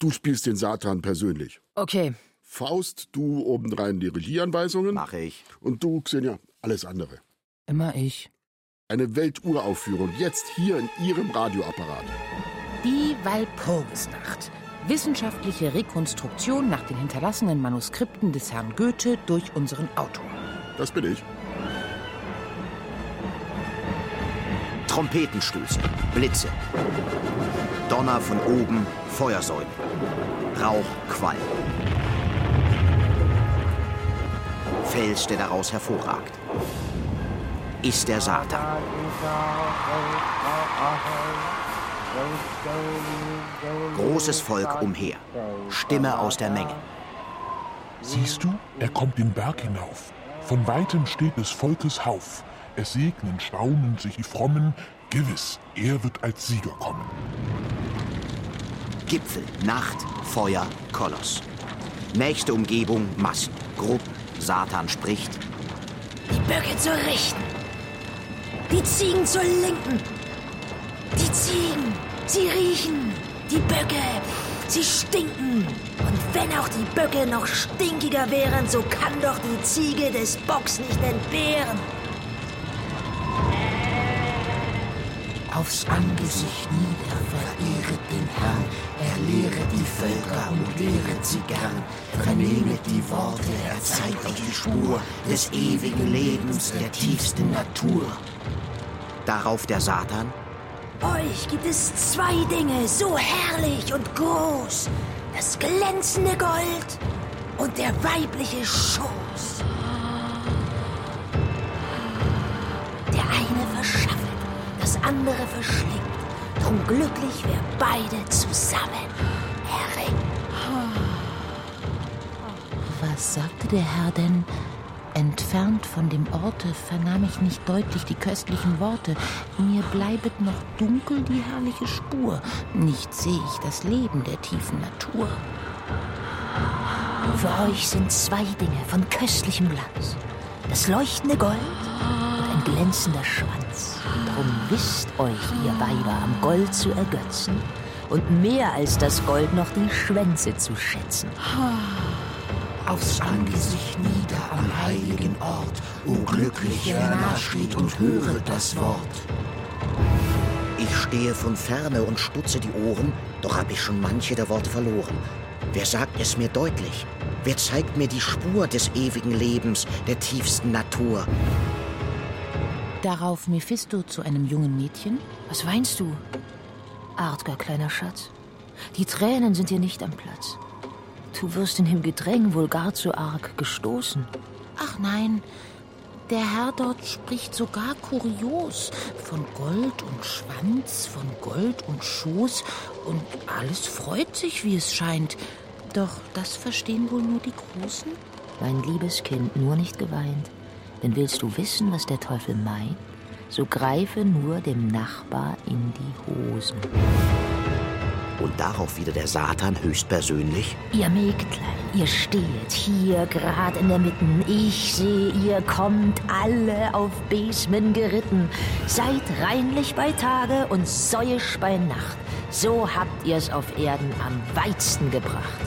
du spielst den Satan persönlich. Okay. Faust, du obendrein die Regieanweisungen. Mache ich. Und du, Xenia, alles andere. immer ich. Eine Welturaufführung, jetzt hier in Ihrem Radioapparat. Die Walpurgisnacht. Wissenschaftliche Rekonstruktion nach den hinterlassenen Manuskripten des Herrn Goethe durch unseren Autor. Das bin ich. Trompetenstöße, Blitze, Donner von oben, Feuersäule, Rauch, Qualm. Fels, der daraus hervorragt. Ist der Satan. Großes Volk umher. Stimme aus der Menge. Siehst du, er kommt den Berg hinauf. Von weitem steht des Volkes Hauf. Es segnen, staunen sich die Frommen. Gewiss, er wird als Sieger kommen. Gipfel, Nacht, Feuer, Koloss. Nächste Umgebung, Massen. Grob, Satan spricht. Die Böcke zur Rechten. Die Ziegen zur Linken. Die Ziegen, sie riechen. Die Böcke, sie stinken. Und wenn auch die Böcke noch stinkiger wären, so kann doch die Ziege des Bocks nicht entbehren. Aufs Angesicht nieder, verehret den Herrn. Er lehre die Völker und lehret sie gern. Vernehmet die Worte, er zeigt euch die Spur des ewigen Lebens, der tiefsten Natur. Darauf der Satan. Euch gibt es zwei Dinge so herrlich und groß. Das glänzende Gold und der weibliche Schoß. Der eine verschafft, das andere verschlingt. Drum glücklich, wer beide zusammen erringt. Was sagte der Herr denn? Entfernt von dem Orte vernahm ich nicht deutlich die köstlichen Worte. Mir bleibet noch dunkel die herrliche Spur. Nicht seh ich das Leben der tiefen Natur. Für euch sind zwei Dinge von köstlichem Glanz. Das leuchtende Gold und ein glänzender Schwanz. Drum wisst euch, ihr Weiber, am Gold zu ergötzen und mehr als das Gold noch die Schwänze zu schätzen. Aufs Angesicht nieder am heiligen Ort, o glücklich, wer nah steht und höret das Wort. Ich stehe von ferne und stutze die Ohren, doch hab ich schon manche der Worte verloren. Wer sagt es mir deutlich? Wer zeigt mir die Spur des ewigen Lebens, der tiefsten Natur? Darauf Mephisto zu einem jungen Mädchen. Was weinst du? Artger kleiner Schatz. Die Tränen sind dir nicht am Platz. Du wirst in dem Gedräng wohl gar zu arg gestoßen. Ach nein, der Herr dort spricht sogar kurios von Gold und Schwanz, von Gold und Schoß und alles freut sich, wie es scheint. Doch das verstehen wohl nur die Großen? Mein liebes Kind, nur nicht geweint. Denn willst du wissen, was der Teufel meint, so greife nur dem Nachbar in die Hosen. Und darauf wieder der Satan höchstpersönlich. Ihr Mägdlein, ihr steht hier grad in der Mitten. Ich seh, ihr kommt alle auf Besmen geritten. Seid reinlich bei Tage und säuisch bei Nacht. So habt ihr's auf Erden am weitsten gebracht.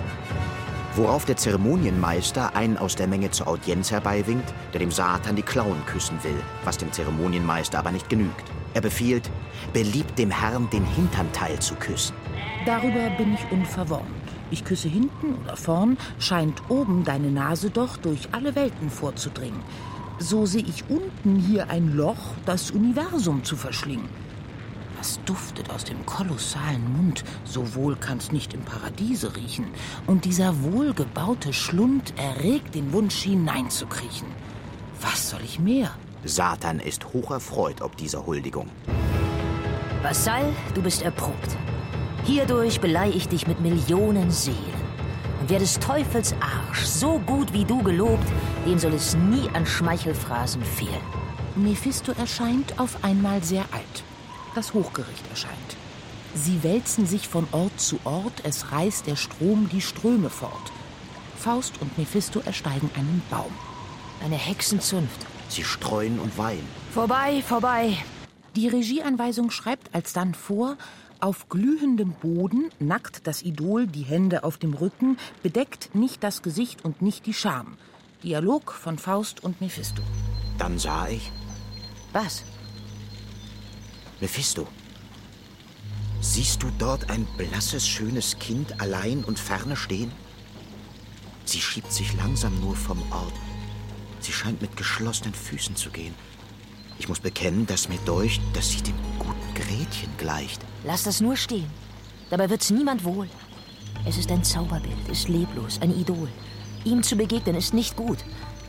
Worauf der Zeremonienmeister einen aus der Menge zur Audienz herbeiwinkt, der dem Satan die Klauen küssen will, was dem Zeremonienmeister aber nicht genügt. Er befiehlt, beliebt dem Herrn den Hinternteil zu küssen. Darüber bin ich unverwornt. Ich küsse hinten oder vorn, scheint oben deine Nase doch durch alle Welten vorzudringen. So sehe ich unten hier ein Loch, das Universum zu verschlingen. Was duftet aus dem kolossalen Mund, so wohl kann's nicht im Paradiese riechen. Und dieser wohlgebaute Schlund erregt den Wunsch hineinzukriechen. Was soll ich mehr? Satan ist hocherfreut ob dieser Huldigung. Vasall, du bist erprobt. Hierdurch beleih ich dich mit Millionen Seelen. Und wer des Teufels Arsch so gut wie du gelobt, dem soll es nie an Schmeichelphrasen fehlen. Mephisto erscheint auf einmal sehr alt. Das Hochgericht erscheint. Sie wälzen sich von Ort zu Ort, es reißt der Strom die Ströme fort. Faust und Mephisto ersteigen einen Baum. Eine Hexenzunft. Sie streuen und weinen. Vorbei, vorbei. Die Regieanweisung schreibt alsdann vor, auf glühendem Boden, nackt das Idol, die Hände auf dem Rücken, bedeckt nicht das Gesicht und nicht die Scham. Dialog von Faust und Mephisto. Dann sah ich. Was? Mephisto. Siehst du dort ein blasses, schönes Kind allein und ferne stehen? Sie schiebt sich langsam nur vom Ort. Sie scheint mit geschlossenen Füßen zu gehen. Ich muss bekennen, dass mir deucht, dass sie dem guten Gretchen gleicht. Lass das nur stehen. Dabei wird's niemand wohl. Es ist ein Zauberbild, ist leblos, ein Idol. Ihm zu begegnen ist nicht gut.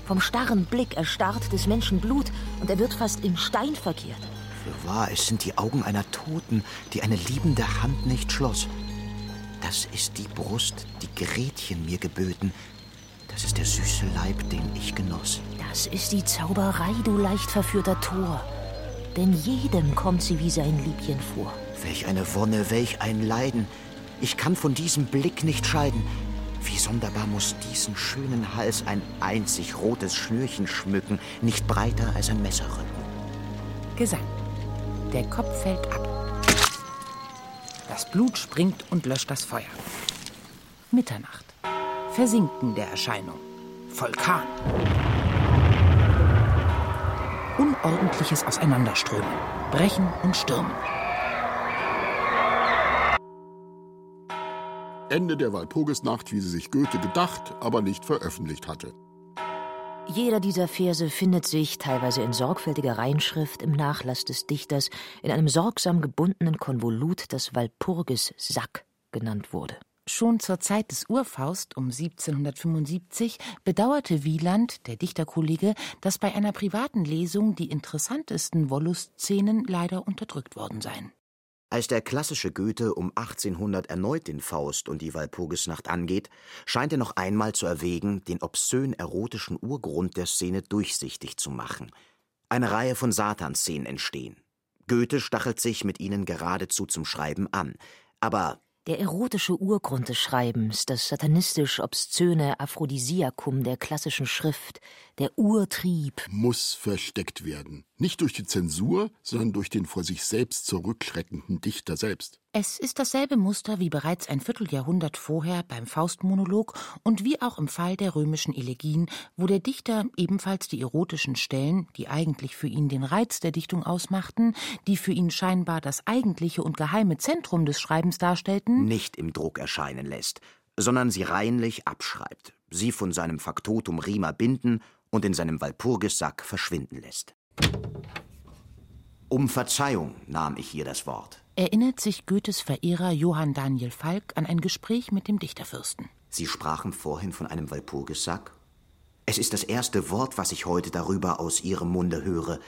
Vom starren Blick erstarrt des Menschen Blut und er wird fast in Stein verkehrt. Für wahr, es sind die Augen einer Toten, die eine liebende Hand nicht schloss. Das ist die Brust, die Gretchen mir geböten. Das ist der süße Leib, den ich genoss. Das ist die Zauberei, du leicht verführter Tor. Denn jedem kommt sie wie sein Liebchen vor. Welch eine Wonne, welch ein Leiden. Ich kann von diesem Blick nicht scheiden. Wie sonderbar muss diesen schönen Hals ein einzig rotes Schnürchen schmücken, nicht breiter als ein Messerrücken. Gesang. Der Kopf fällt ab. Das Blut springt und löscht das Feuer. Mitternacht. Versinken der Erscheinung. Vulkan. Unordentliches Auseinanderströmen. Brechen und Stürmen. Ende der Walpurgisnacht, wie sie sich Goethe gedacht, aber nicht veröffentlicht hatte. Jeder dieser Verse findet sich, teilweise in sorgfältiger Reinschrift, im Nachlass des Dichters, in einem sorgsam gebundenen Konvolut, das Walpurgis-Sack genannt wurde. Schon zur Zeit des Urfaust um 1775 bedauerte Wieland, der Dichterkollege, dass bei einer privaten Lesung die interessantesten Wollustszenen leider unterdrückt worden seien. Als der klassische Goethe um 1800 erneut den Faust und die Walpurgisnacht angeht, scheint er noch einmal zu erwägen, den obszön erotischen Urgrund der Szene durchsichtig zu machen. Eine Reihe von Satanszenen entstehen. Goethe stachelt sich mit ihnen geradezu zum Schreiben an. Aber der erotische Urgrund des Schreibens, das satanistisch-obszöne Aphrodisiakum der klassischen Schrift, der Urtrieb, muss versteckt werden. Nicht durch die Zensur, sondern durch den vor sich selbst zurückschreckenden Dichter selbst. Es ist dasselbe Muster wie bereits ein Vierteljahrhundert vorher beim Faustmonolog und wie auch im Fall der römischen Elegien, wo der Dichter ebenfalls die erotischen Stellen, die eigentlich für ihn den Reiz der Dichtung ausmachten, die für ihn scheinbar das eigentliche und geheime Zentrum des Schreibens darstellten, nicht im Druck erscheinen lässt, sondern sie reinlich abschreibt, sie von seinem Faktotum Rima binden und in seinem Walpurgissack verschwinden lässt. Um Verzeihung nahm ich hier das Wort. Erinnert sich Goethes Verehrer Johann Daniel Falk an ein Gespräch mit dem Dichterfürsten. Sie sprachen vorhin von einem Walpurgissack? Es ist das erste Wort, was ich heute darüber aus Ihrem Munde höre.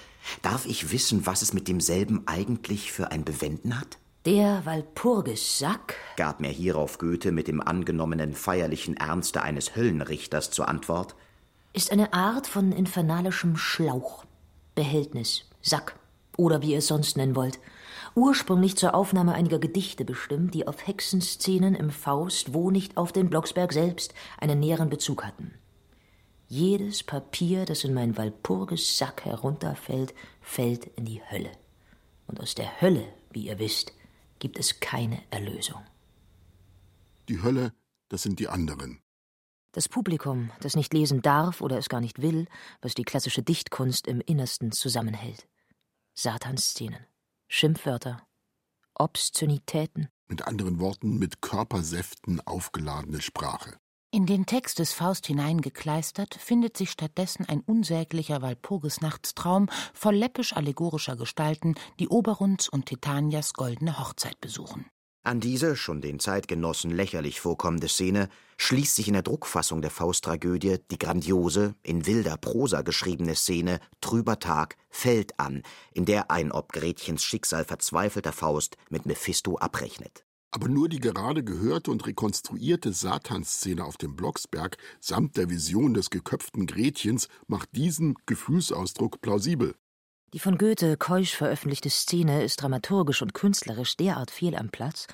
Darf ich wissen, was es mit demselben eigentlich für ein Bewenden hat? Der Walpurgissack, gab mir hierauf Goethe mit dem angenommenen feierlichen Ernste eines Höllenrichters zur Antwort, ist eine Art von infernalischem Schlauch, Behältnis, Sack oder wie ihr es sonst nennen wollt. Ursprünglich zur Aufnahme einiger Gedichte bestimmt, die auf Hexenszenen im Faust, wo nicht auf den Blocksberg selbst, einen näheren Bezug hatten. Jedes Papier, das in mein Walpurgissack herunterfällt, fällt in die Hölle. Und aus der Hölle, wie ihr wisst, gibt es keine Erlösung. Die Hölle, das sind die anderen. Das Publikum, das nicht lesen darf oder es gar nicht will, was die klassische Dichtkunst im Innersten zusammenhält. Satanszenen, Schimpfwörter, Obszönitäten. Mit anderen Worten, mit Körpersäften aufgeladene Sprache. In den Text des Faust hineingekleistert findet sich stattdessen ein unsäglicher Walpurgisnachtstraum voll läppisch-allegorischer Gestalten, die Oberuns und Titanias goldene Hochzeit besuchen. An diese, schon den Zeitgenossen lächerlich vorkommende Szene, schließt sich in der Druckfassung der Fausttragödie die grandiose, in wilder Prosa geschriebene Szene Trüber Tag fällt an, in der ein ob Gretchens Schicksal verzweifelter Faust mit Mephisto abrechnet. Aber nur die gerade gehörte und rekonstruierte Satanszene auf dem Blocksberg samt der Vision des geköpften Gretchens macht diesen Gefühlsausdruck plausibel. Die von Goethe keusch veröffentlichte Szene ist dramaturgisch und künstlerisch derart fehl am Platz,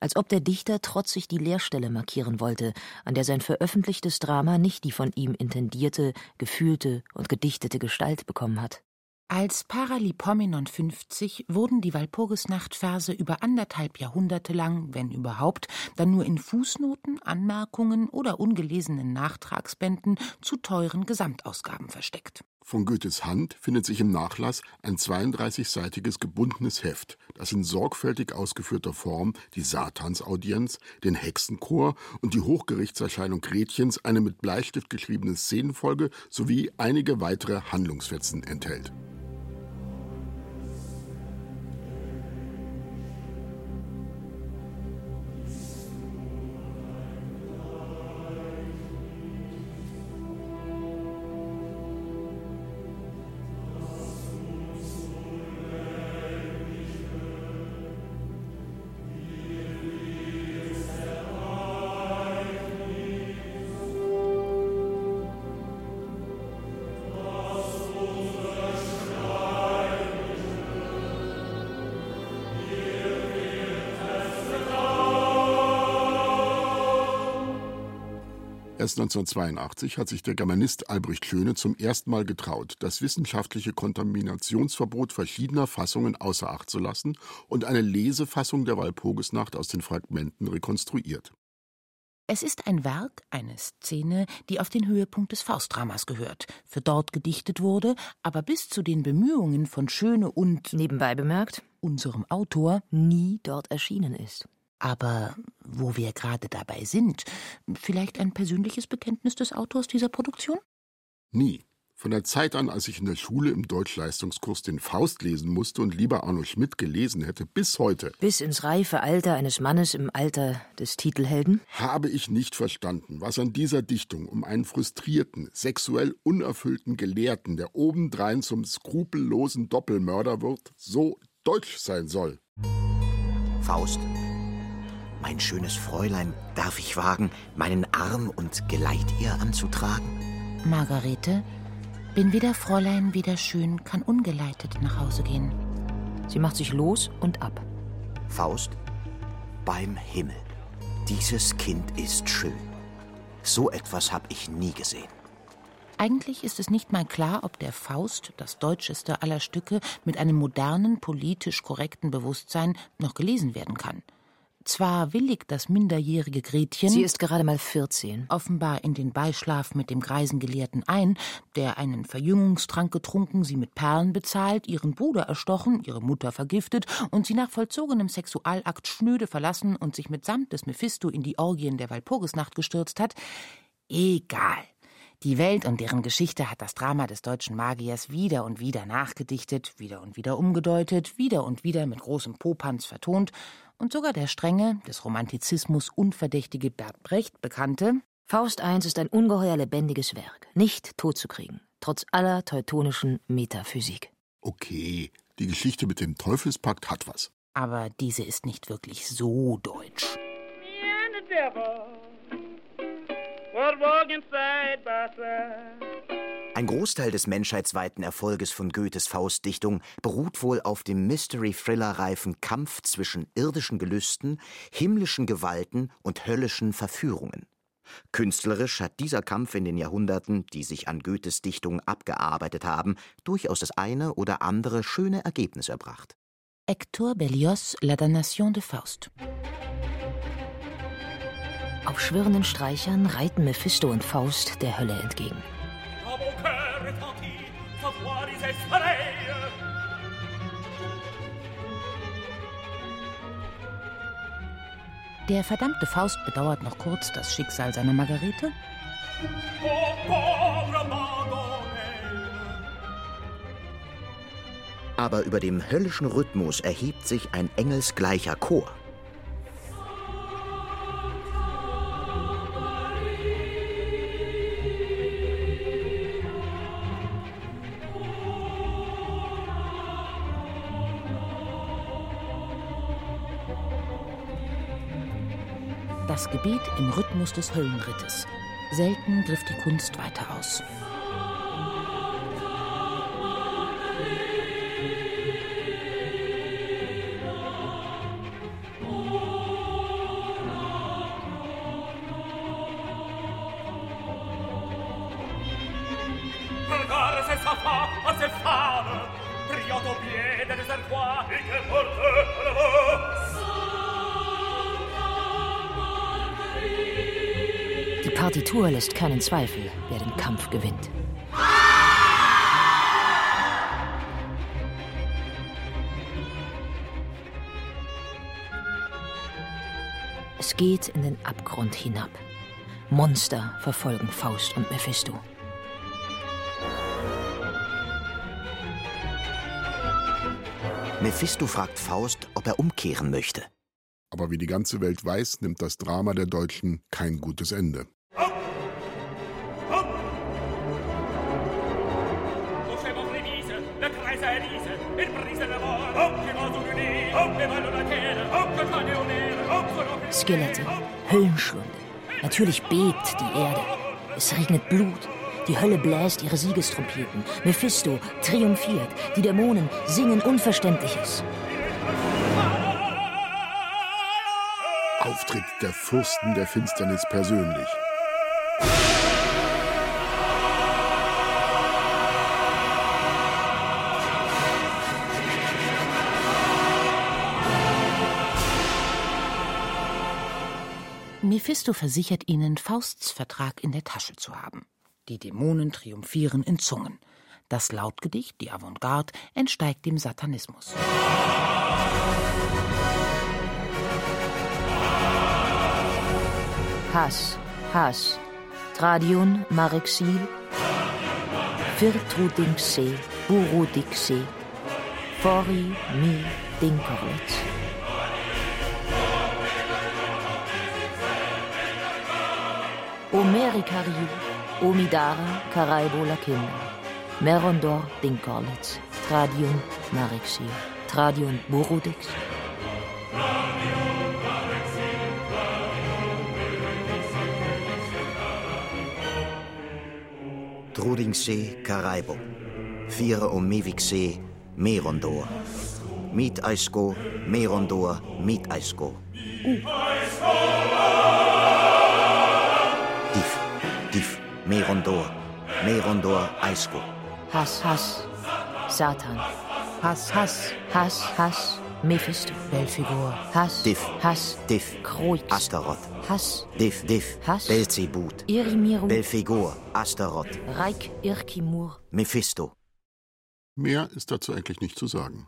als ob der Dichter trotzig die Leerstelle markieren wollte, an der sein veröffentlichtes Drama nicht die von ihm intendierte, gefühlte und gedichtete Gestalt bekommen hat. Als Paralipomenon 50 wurden die Walpurgisnachtverse über anderthalb Jahrhunderte lang, wenn überhaupt, dann nur in Fußnoten, Anmerkungen oder ungelesenen Nachtragsbänden zu teuren Gesamtausgaben versteckt. Von Goethes Hand findet sich im Nachlass ein 32-seitiges gebundenes Heft, das in sorgfältig ausgeführter Form die Satansaudienz, den Hexenchor und die Hochgerichtserscheinung Gretchens, eine mit Bleistift geschriebene Szenenfolge sowie einige weitere Handlungsfetzen enthält. Erst 1982 hat sich der Germanist Albrecht Schöne zum ersten Mal getraut, das wissenschaftliche Kontaminationsverbot verschiedener Fassungen außer Acht zu lassen und eine Lesefassung der Walpurgisnacht aus den Fragmenten rekonstruiert. Es ist ein Werk, eine Szene, die auf den Höhepunkt des Faustdramas gehört, für dort gedichtet wurde, aber bis zu den Bemühungen von Schöne und nebenbei bemerkt unserem Autor nie dort erschienen ist. Aber wo wir gerade dabei sind, vielleicht ein persönliches Bekenntnis des Autors dieser Produktion? Nie. Von der Zeit an, als ich in der Schule im Deutschleistungskurs den Faust lesen musste und lieber Arno Schmidt gelesen hätte, bis heute. Bis ins reife Alter eines Mannes im Alter des Titelhelden? Habe ich nicht verstanden, was an dieser Dichtung um einen frustrierten, sexuell unerfüllten Gelehrten, der obendrein zum skrupellosen Doppelmörder wird, so deutsch sein soll. Faust, mein schönes Fräulein, darf ich wagen, meinen Arm und Geleit ihr anzutragen? Margarete, bin weder Fräulein, weder schön, kann ungeleitet nach Hause gehen. Sie macht sich los und ab. Faust, beim Himmel, dieses Kind ist schön. So etwas habe ich nie gesehen. Eigentlich ist es nicht mal klar, ob der Faust, das deutscheste aller Stücke, mit einem modernen, politisch korrekten Bewusstsein noch gelesen werden kann. Zwar willigt das minderjährige Gretchen. Sie ist gerade mal 14. Offenbar in den Beischlaf mit dem greisen Gelehrten ein, der einen Verjüngungstrank getrunken, sie mit Perlen bezahlt, ihren Bruder erstochen, ihre Mutter vergiftet und sie nach vollzogenem Sexualakt schnöde verlassen und sich mitsamt des Mephisto in die Orgien der Walpurgisnacht gestürzt hat. Egal. Die Welt und deren Geschichte hat das Drama des deutschen Magiers wieder und wieder nachgedichtet, wieder und wieder umgedeutet, wieder und wieder mit großem Popanz vertont und sogar der strenge, des Romantizismus unverdächtige Bert Brecht bekannte Faust I ist ein ungeheuer lebendiges Werk, nicht totzukriegen, trotz aller teutonischen Metaphysik. Okay, die Geschichte mit dem Teufelspakt hat was. Aber diese ist nicht wirklich so deutsch. Ein Großteil des menschheitsweiten Erfolges von Goethes Faustdichtung beruht wohl auf dem Mystery-Thriller-reifen Kampf zwischen irdischen Gelüsten, himmlischen Gewalten und höllischen Verführungen. Künstlerisch hat dieser Kampf in den Jahrhunderten, die sich an Goethes Dichtung abgearbeitet haben, durchaus das eine oder andere schöne Ergebnis erbracht. Hector Berlioz, La Damnation de Faust. Auf schwirrenden Streichern reiten Mephisto und Faust der Hölle entgegen. Der verdammte Faust bedauert noch kurz das Schicksal seiner Margarete. Aber über dem höllischen Rhythmus erhebt sich ein engelsgleicher Chor. Das Gebet im Rhythmus des Höllenrittes. Selten griff die Kunst weiter aus. Partitur lässt keinen Zweifel, wer den Kampf gewinnt. Es geht in den Abgrund hinab. Monster verfolgen Faust und Mephisto. Mephisto fragt Faust, ob er umkehren möchte. Aber wie die ganze Welt weiß, nimmt das Drama der Deutschen kein gutes Ende. Skelette, Höllenschlunde. Natürlich bebt die Erde. Es regnet Blut. Die Hölle bläst ihre Siegestrompeten. Mephisto triumphiert. Die Dämonen singen Unverständliches. Auftritt der Fürsten der Finsternis persönlich. Mephisto versichert ihnen, Fausts Vertrag in der Tasche zu haben. Die Dämonen triumphieren in Zungen. Das Lautgedicht, die Avantgarde, entsteigt dem Satanismus. Hass, Hass, Tradion Marexil, Virtrudingse, Burudixe, Fori mi Dinkerlitz. Omerikariu, Omidara, Karaibo Lakinda, Merondor Dinkerlitz, Tradion Marexil, Tradion Burudix, Trudingsee, Karaibo. Vire om Miviksee, Merondor. Miet Aisko, Merondor, Miet Aisko. Merondor, Merondor, Aisko. Hass, Hass, Satan. Hass, Hass, Hass, Hass, Mephisto. Belfigur. Hass, Diff, Hass, Diff, Kroix. Astaroth. Hass, Diff, Diff, Hass. Belzebut. Irimiru, Belfegor, Astaroth, Reik, Irkimur. Mephisto. Mehr ist dazu eigentlich nicht zu sagen.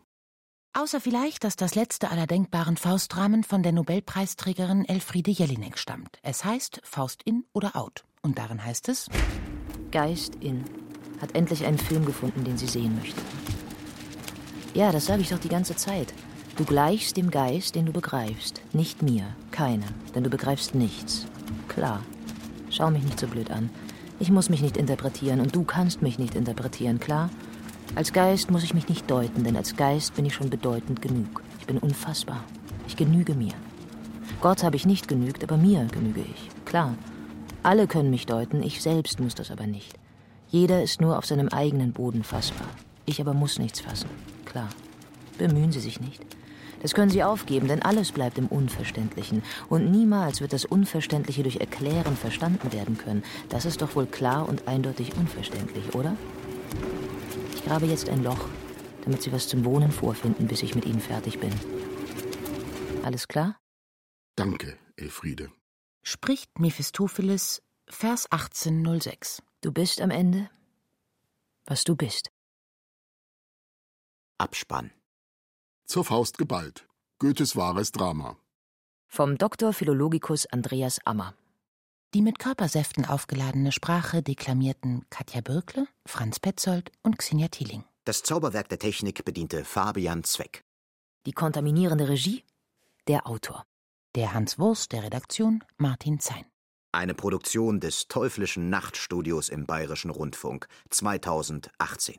Außer vielleicht, dass das letzte aller denkbaren Faustdramen von der Nobelpreisträgerin Elfriede Jelinek stammt. Es heißt Faust in oder out. Und darin heißt es: Geist in. Hat endlich einen Film gefunden, den sie sehen möchte. Ja, das sage ich doch die ganze Zeit. Du gleichst dem Geist, den du begreifst. Nicht mir, keiner, denn du begreifst nichts. Klar. Schau mich nicht so blöd an. Ich muss mich nicht interpretieren und du kannst mich nicht interpretieren, klar? Als Geist muss ich mich nicht deuten, denn als Geist bin ich schon bedeutend genug. Ich bin unfassbar. Ich genüge mir. Gott habe ich nicht genügt, aber mir genüge ich. Klar. Alle können mich deuten, ich selbst muss das aber nicht. Jeder ist nur auf seinem eigenen Boden fassbar. Ich aber muss nichts fassen. Klar. Bemühen Sie sich nicht. Das können Sie aufgeben, denn alles bleibt im Unverständlichen. Und niemals wird das Unverständliche durch Erklären verstanden werden können. Das ist doch wohl klar und eindeutig unverständlich, oder? Ich grabe jetzt ein Loch, damit Sie was zum Wohnen vorfinden, bis ich mit Ihnen fertig bin. Alles klar? Danke, Elfriede. Spricht Mephistopheles, Vers 1806. Du bist am Ende, was du bist. Abspann. Zur Faust geballt. Goethes wahres Drama. Vom Dr. Philologicus Andreas Ammer. Die mit Körpersäften aufgeladene Sprache deklamierten Katja Birkle, Franz Petzold und Xenia Thieling. Das Zauberwerk der Technik bediente Fabian Zweck. Die kontaminierende Regie, der Autor. Der Hans Wurst der Redaktion, Martin Zein. Eine Produktion des Teuflischen Nachtstudios im Bayerischen Rundfunk 2018.